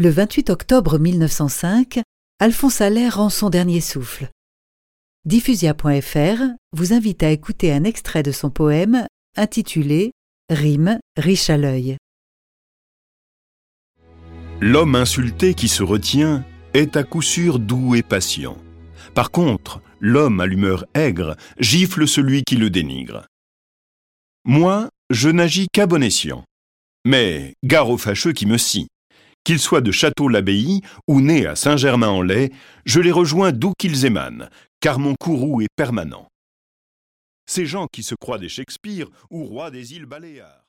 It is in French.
Le 28 octobre 1905, Alphonse Allais rend son dernier souffle. Diffusia.fr vous invite à écouter un extrait de son poème intitulé Rime riche à l'œil. L'homme insulté qui se retient est à coup sûr doux et patient. Par contre, l'homme à l'humeur aigre gifle celui qui le dénigre. Moi, je n'agis qu'à bon escient. Mais gare aux fâcheux qui me scie. Qu'ils soient de Château-l'Abbaye ou nés à Saint-Germain-en-Laye, je les rejoins d'où qu'ils émanent, car mon courroux est permanent. Ces gens qui se croient des Shakespeare ou rois des îles Baléares.